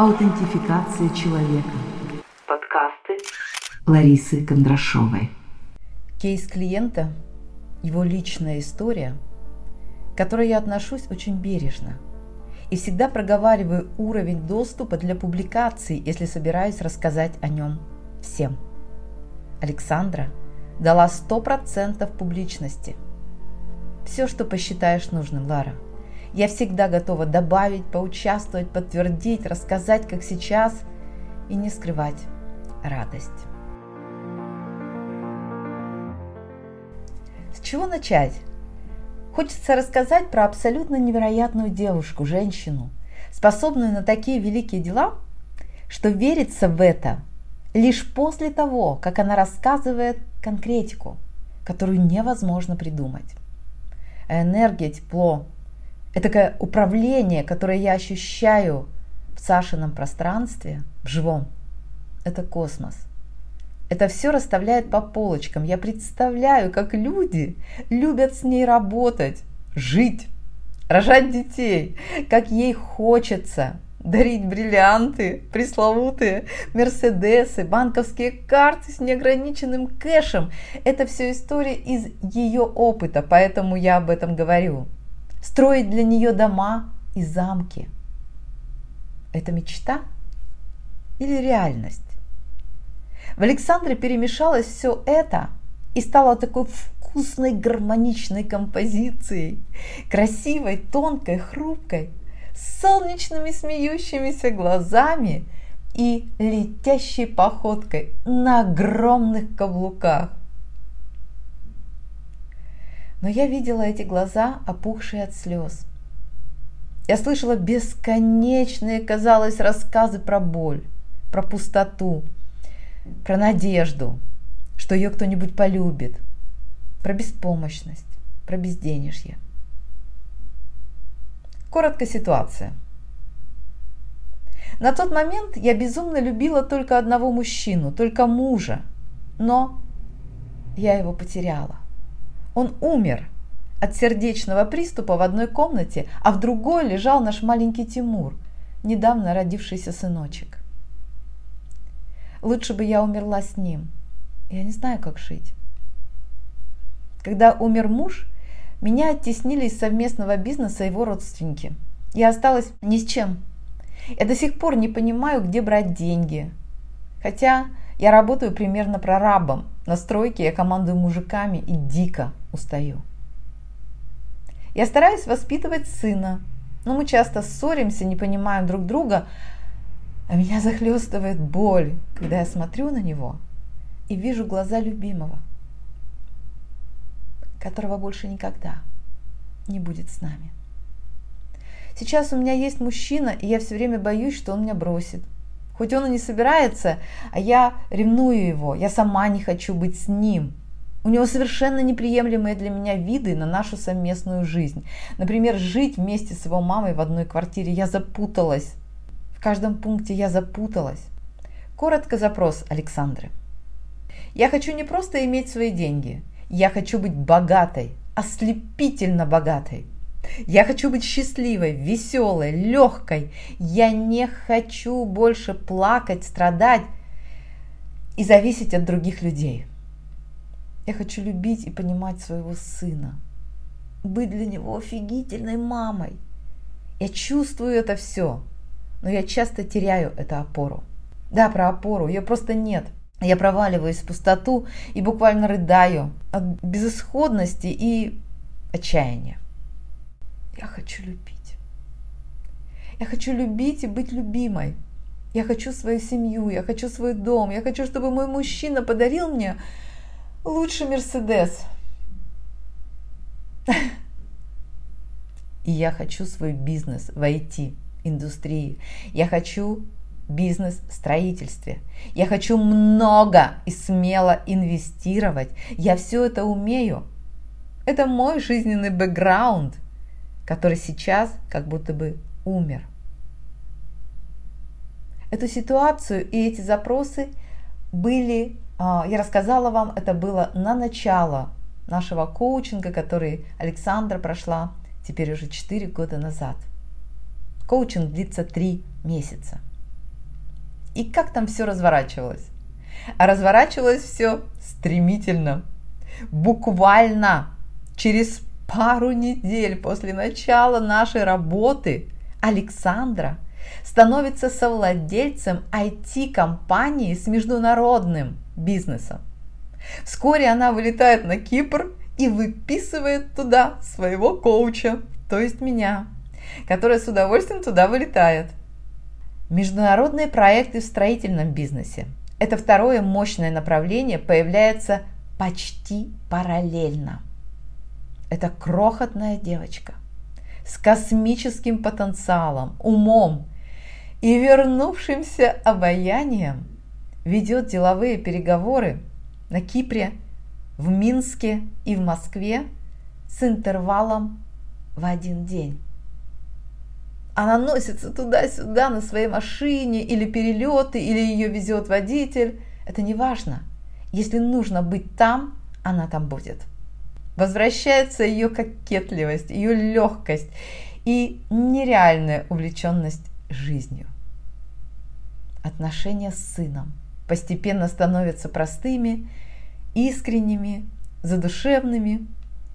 Аутентификация человека. Подкасты Ларисы Кондрашовой. Кейс клиента, его личная история, к которой я отношусь очень бережно и всегда проговариваю уровень доступа для публикации, если собираюсь рассказать о нем всем. Александра дала 100% публичности. Все, что посчитаешь нужным, Лара – я всегда готова добавить, поучаствовать, подтвердить, рассказать, как сейчас, и не скрывать радость. С чего начать? Хочется рассказать про абсолютно невероятную девушку, женщину, способную на такие великие дела, что верится в это лишь после того, как она рассказывает конкретику, которую невозможно придумать. энергия, тепло, это управление, которое я ощущаю в Сашином пространстве, в живом. Это космос. Это все расставляет по полочкам. Я представляю, как люди любят с ней работать, жить, рожать детей, как ей хочется дарить бриллианты, пресловутые мерседесы, банковские карты с неограниченным кэшем. Это все история из ее опыта, поэтому я об этом говорю строить для нее дома и замки. Это мечта или реальность? В Александре перемешалось все это и стало такой вкусной гармоничной композицией, красивой, тонкой, хрупкой, с солнечными смеющимися глазами и летящей походкой на огромных каблуках. Но я видела эти глаза, опухшие от слез. Я слышала бесконечные, казалось, рассказы про боль, про пустоту, про надежду, что ее кто-нибудь полюбит, про беспомощность, про безденежье. Коротко ситуация. На тот момент я безумно любила только одного мужчину, только мужа, но я его потеряла. Он умер от сердечного приступа в одной комнате, а в другой лежал наш маленький Тимур, недавно родившийся сыночек. Лучше бы я умерла с ним. Я не знаю, как жить. Когда умер муж, меня оттеснили из совместного бизнеса его родственники. Я осталась ни с чем. Я до сих пор не понимаю, где брать деньги. Хотя я работаю примерно прорабом. На стройке я командую мужиками и дико устаю. Я стараюсь воспитывать сына, но мы часто ссоримся, не понимаем друг друга, а меня захлестывает боль, когда я смотрю на него и вижу глаза любимого, которого больше никогда не будет с нами. Сейчас у меня есть мужчина, и я все время боюсь, что он меня бросит – Хоть он и не собирается, а я ревную его, я сама не хочу быть с ним. У него совершенно неприемлемые для меня виды на нашу совместную жизнь. Например, жить вместе с его мамой в одной квартире. Я запуталась. В каждом пункте я запуталась. Коротко запрос Александры. Я хочу не просто иметь свои деньги. Я хочу быть богатой, ослепительно богатой. Я хочу быть счастливой, веселой, легкой. Я не хочу больше плакать, страдать и зависеть от других людей. Я хочу любить и понимать своего сына, быть для него офигительной мамой. Я чувствую это все, но я часто теряю эту опору. Да, про опору, ее просто нет. Я проваливаюсь в пустоту и буквально рыдаю от безысходности и отчаяния. Я хочу любить. Я хочу любить и быть любимой. Я хочу свою семью, я хочу свой дом, я хочу, чтобы мой мужчина подарил мне лучший Мерседес. И я хочу свой бизнес в IT-индустрии. Я хочу бизнес в строительстве. Я хочу много и смело инвестировать. Я все это умею. Это мой жизненный бэкграунд – который сейчас как будто бы умер. Эту ситуацию и эти запросы были, а, я рассказала вам, это было на начало нашего коучинга, который Александра прошла теперь уже 4 года назад. Коучинг длится 3 месяца. и как там все разворачивалось. А разворачивалось все стремительно. Буквально через пару недель после начала нашей работы Александра становится совладельцем IT-компании с международным бизнесом. Вскоре она вылетает на Кипр и выписывает туда своего коуча, то есть меня, которая с удовольствием туда вылетает. Международные проекты в строительном бизнесе – это второе мощное направление, появляется почти параллельно. Это крохотная девочка с космическим потенциалом, умом и вернувшимся обаянием ведет деловые переговоры на Кипре, в Минске и в Москве с интервалом в один день. Она носится туда-сюда на своей машине или перелеты, или ее везет водитель. Это не важно. Если нужно быть там, она там будет. Возвращается ее кокетливость, ее легкость и нереальная увлеченность жизнью. Отношения с сыном постепенно становятся простыми, искренними, задушевными.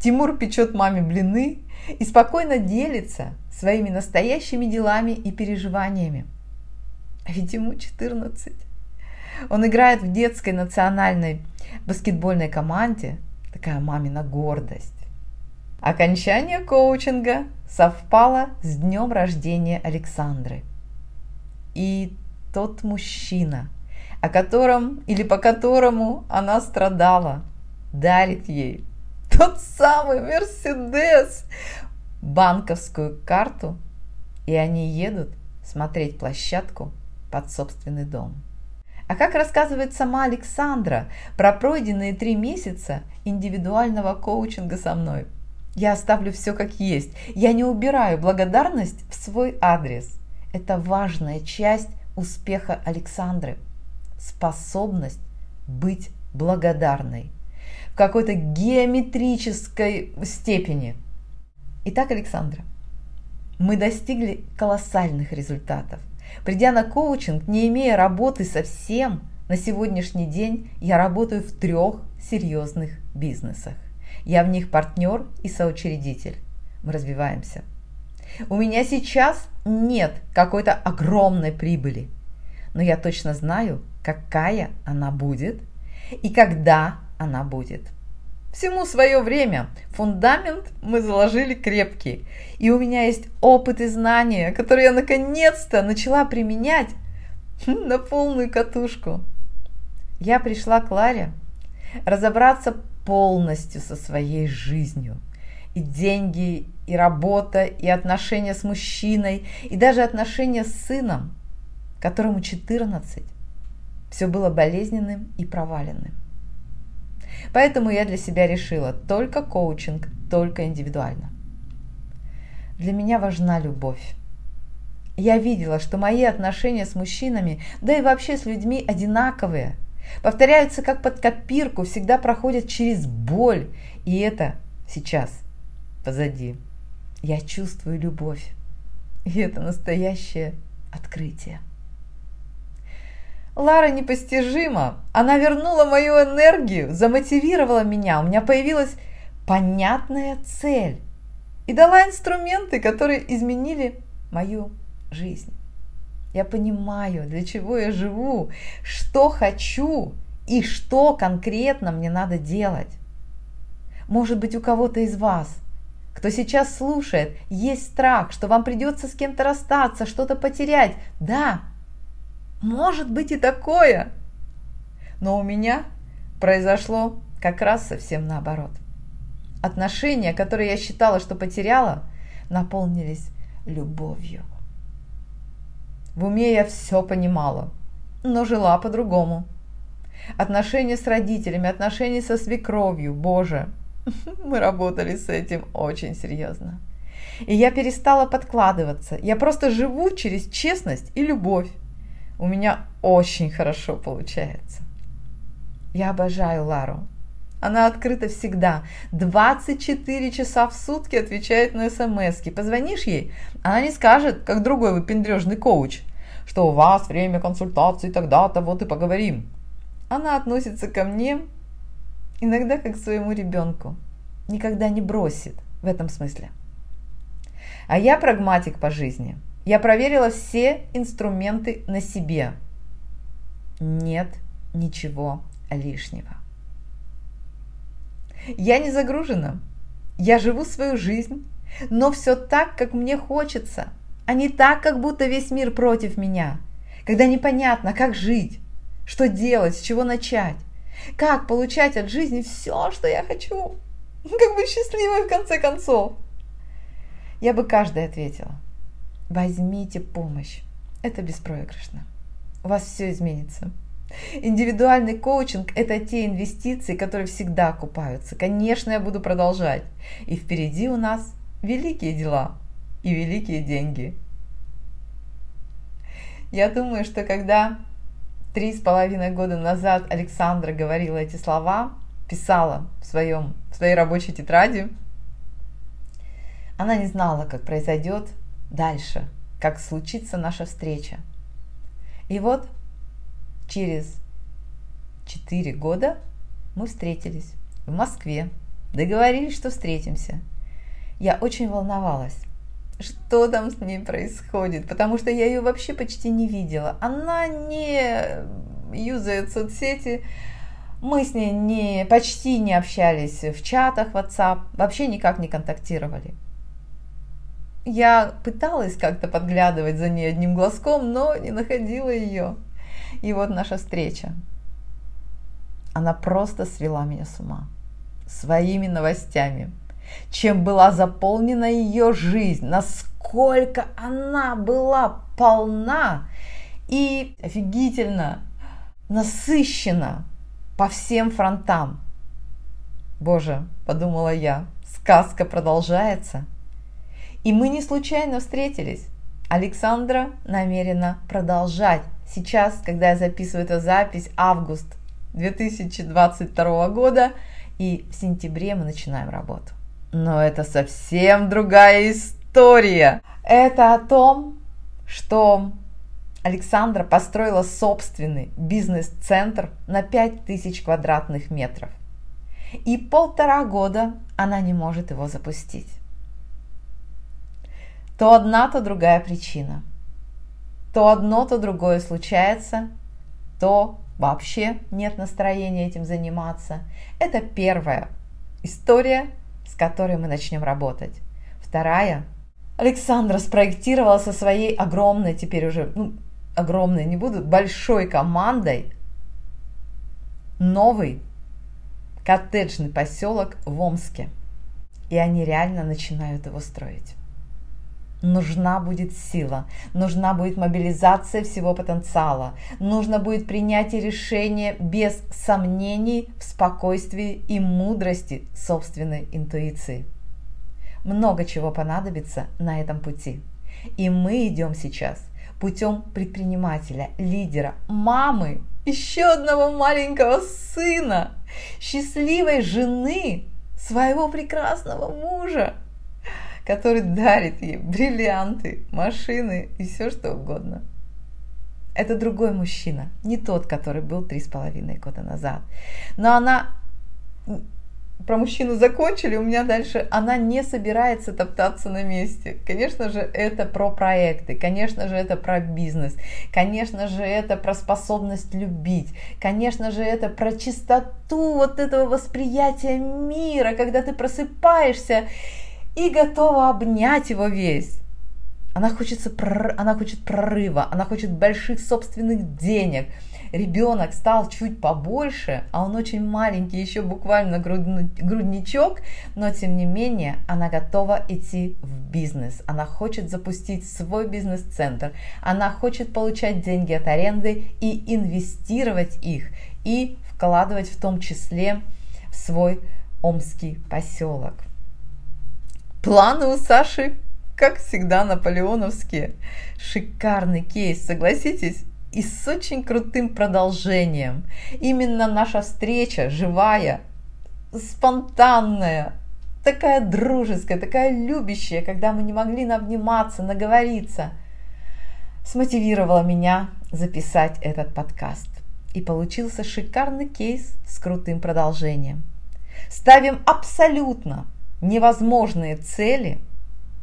Тимур печет маме блины и спокойно делится своими настоящими делами и переживаниями. А ведь ему 14. Он играет в детской национальной баскетбольной команде, такая мамина гордость. Окончание коучинга совпало с днем рождения Александры. И тот мужчина, о котором или по которому она страдала, дарит ей тот самый Мерседес, банковскую карту, и они едут смотреть площадку под собственный дом. А как рассказывает сама Александра про пройденные три месяца индивидуального коучинга со мной? Я оставлю все как есть. Я не убираю благодарность в свой адрес. Это важная часть успеха Александры. Способность быть благодарной в какой-то геометрической степени. Итак, Александра, мы достигли колоссальных результатов. Придя на коучинг, не имея работы совсем, на сегодняшний день я работаю в трех серьезных бизнесах. Я в них партнер и соучредитель. Мы развиваемся. У меня сейчас нет какой-то огромной прибыли, но я точно знаю, какая она будет и когда она будет. Всему свое время. Фундамент мы заложили крепкий. И у меня есть опыт и знания, которые я наконец-то начала применять на полную катушку. Я пришла к Ларе разобраться полностью со своей жизнью. И деньги, и работа, и отношения с мужчиной, и даже отношения с сыном, которому 14. Все было болезненным и проваленным. Поэтому я для себя решила только коучинг, только индивидуально. Для меня важна любовь. Я видела, что мои отношения с мужчинами, да и вообще с людьми одинаковые. Повторяются как под копирку, всегда проходят через боль. И это сейчас позади. Я чувствую любовь. И это настоящее открытие. Лара непостижима. Она вернула мою энергию, замотивировала меня. У меня появилась понятная цель. И дала инструменты, которые изменили мою жизнь. Я понимаю, для чего я живу, что хочу и что конкретно мне надо делать. Может быть, у кого-то из вас, кто сейчас слушает, есть страх, что вам придется с кем-то расстаться, что-то потерять. Да, может быть и такое. Но у меня произошло как раз совсем наоборот. Отношения, которые я считала, что потеряла, наполнились любовью. В уме я все понимала, но жила по-другому. Отношения с родителями, отношения со свекровью, боже, мы работали с этим очень серьезно. И я перестала подкладываться. Я просто живу через честность и любовь у меня очень хорошо получается. Я обожаю Лару. Она открыта всегда. 24 часа в сутки отвечает на смс. Позвонишь ей, она не скажет, как другой выпендрежный коуч, что у вас время консультации тогда-то, вот и поговорим. Она относится ко мне иногда как к своему ребенку, никогда не бросит в этом смысле. А я прагматик по жизни. Я проверила все инструменты на себе. Нет ничего лишнего. Я не загружена. Я живу свою жизнь, но все так, как мне хочется, а не так, как будто весь мир против меня, когда непонятно, как жить, что делать, с чего начать, как получать от жизни все, что я хочу, как быть счастливой в конце концов. Я бы каждой ответила, возьмите помощь, это беспроигрышно, у вас все изменится. Индивидуальный коучинг – это те инвестиции, которые всегда окупаются. Конечно, я буду продолжать. И впереди у нас великие дела и великие деньги. Я думаю, что когда три с половиной года назад Александра говорила эти слова, писала в, своем, в своей рабочей тетради, она не знала, как произойдет дальше, как случится наша встреча. И вот через четыре года мы встретились в Москве, договорились, что встретимся. Я очень волновалась, что там с ней происходит, потому что я ее вообще почти не видела. Она не юзает соцсети, мы с ней не, почти не общались в чатах WhatsApp, вообще никак не контактировали. Я пыталась как-то подглядывать за ней одним глазком, но не находила ее. И вот наша встреча. Она просто свела меня с ума своими новостями. Чем была заполнена ее жизнь, насколько она была полна и офигительно насыщена по всем фронтам. Боже, подумала я, сказка продолжается. И мы не случайно встретились. Александра намерена продолжать Сейчас, когда я записываю эту запись, август 2022 года, и в сентябре мы начинаем работу. Но это совсем другая история. Это о том, что Александра построила собственный бизнес-центр на 5000 квадратных метров. И полтора года она не может его запустить. То одна, то другая причина – то одно, то другое случается, то вообще нет настроения этим заниматься. Это первая история, с которой мы начнем работать. Вторая. Александра спроектировала со своей огромной, теперь уже, ну, огромной не буду, большой командой новый коттеджный поселок в Омске. И они реально начинают его строить нужна будет сила, нужна будет мобилизация всего потенциала, нужно будет принятие решения без сомнений в спокойствии и мудрости собственной интуиции. Много чего понадобится на этом пути. И мы идем сейчас путем предпринимателя, лидера, мамы, еще одного маленького сына, счастливой жены, своего прекрасного мужа – который дарит ей бриллианты, машины и все что угодно. Это другой мужчина, не тот, который был три с половиной года назад. Но она про мужчину закончили, у меня дальше она не собирается топтаться на месте. Конечно же, это про проекты, конечно же, это про бизнес, конечно же, это про способность любить, конечно же, это про чистоту вот этого восприятия мира, когда ты просыпаешься и готова обнять его весь. Она хочет, она хочет прорыва, она хочет больших собственных денег. Ребенок стал чуть побольше, а он очень маленький, еще буквально грудничок, но тем не менее она готова идти в бизнес. Она хочет запустить свой бизнес-центр, она хочет получать деньги от аренды и инвестировать их, и вкладывать в том числе в свой омский поселок. Планы у Саши, как всегда, наполеоновские. Шикарный кейс, согласитесь? И с очень крутым продолжением. Именно наша встреча живая, спонтанная, такая дружеская, такая любящая, когда мы не могли обниматься, наговориться. смотивировала меня записать этот подкаст. И получился шикарный кейс с крутым продолжением. Ставим абсолютно невозможные цели,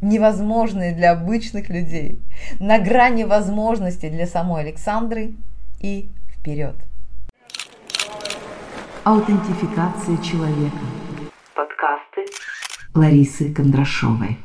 невозможные для обычных людей, на грани возможностей для самой Александры и вперед. Аутентификация человека. Подкасты Ларисы Кондрашовой.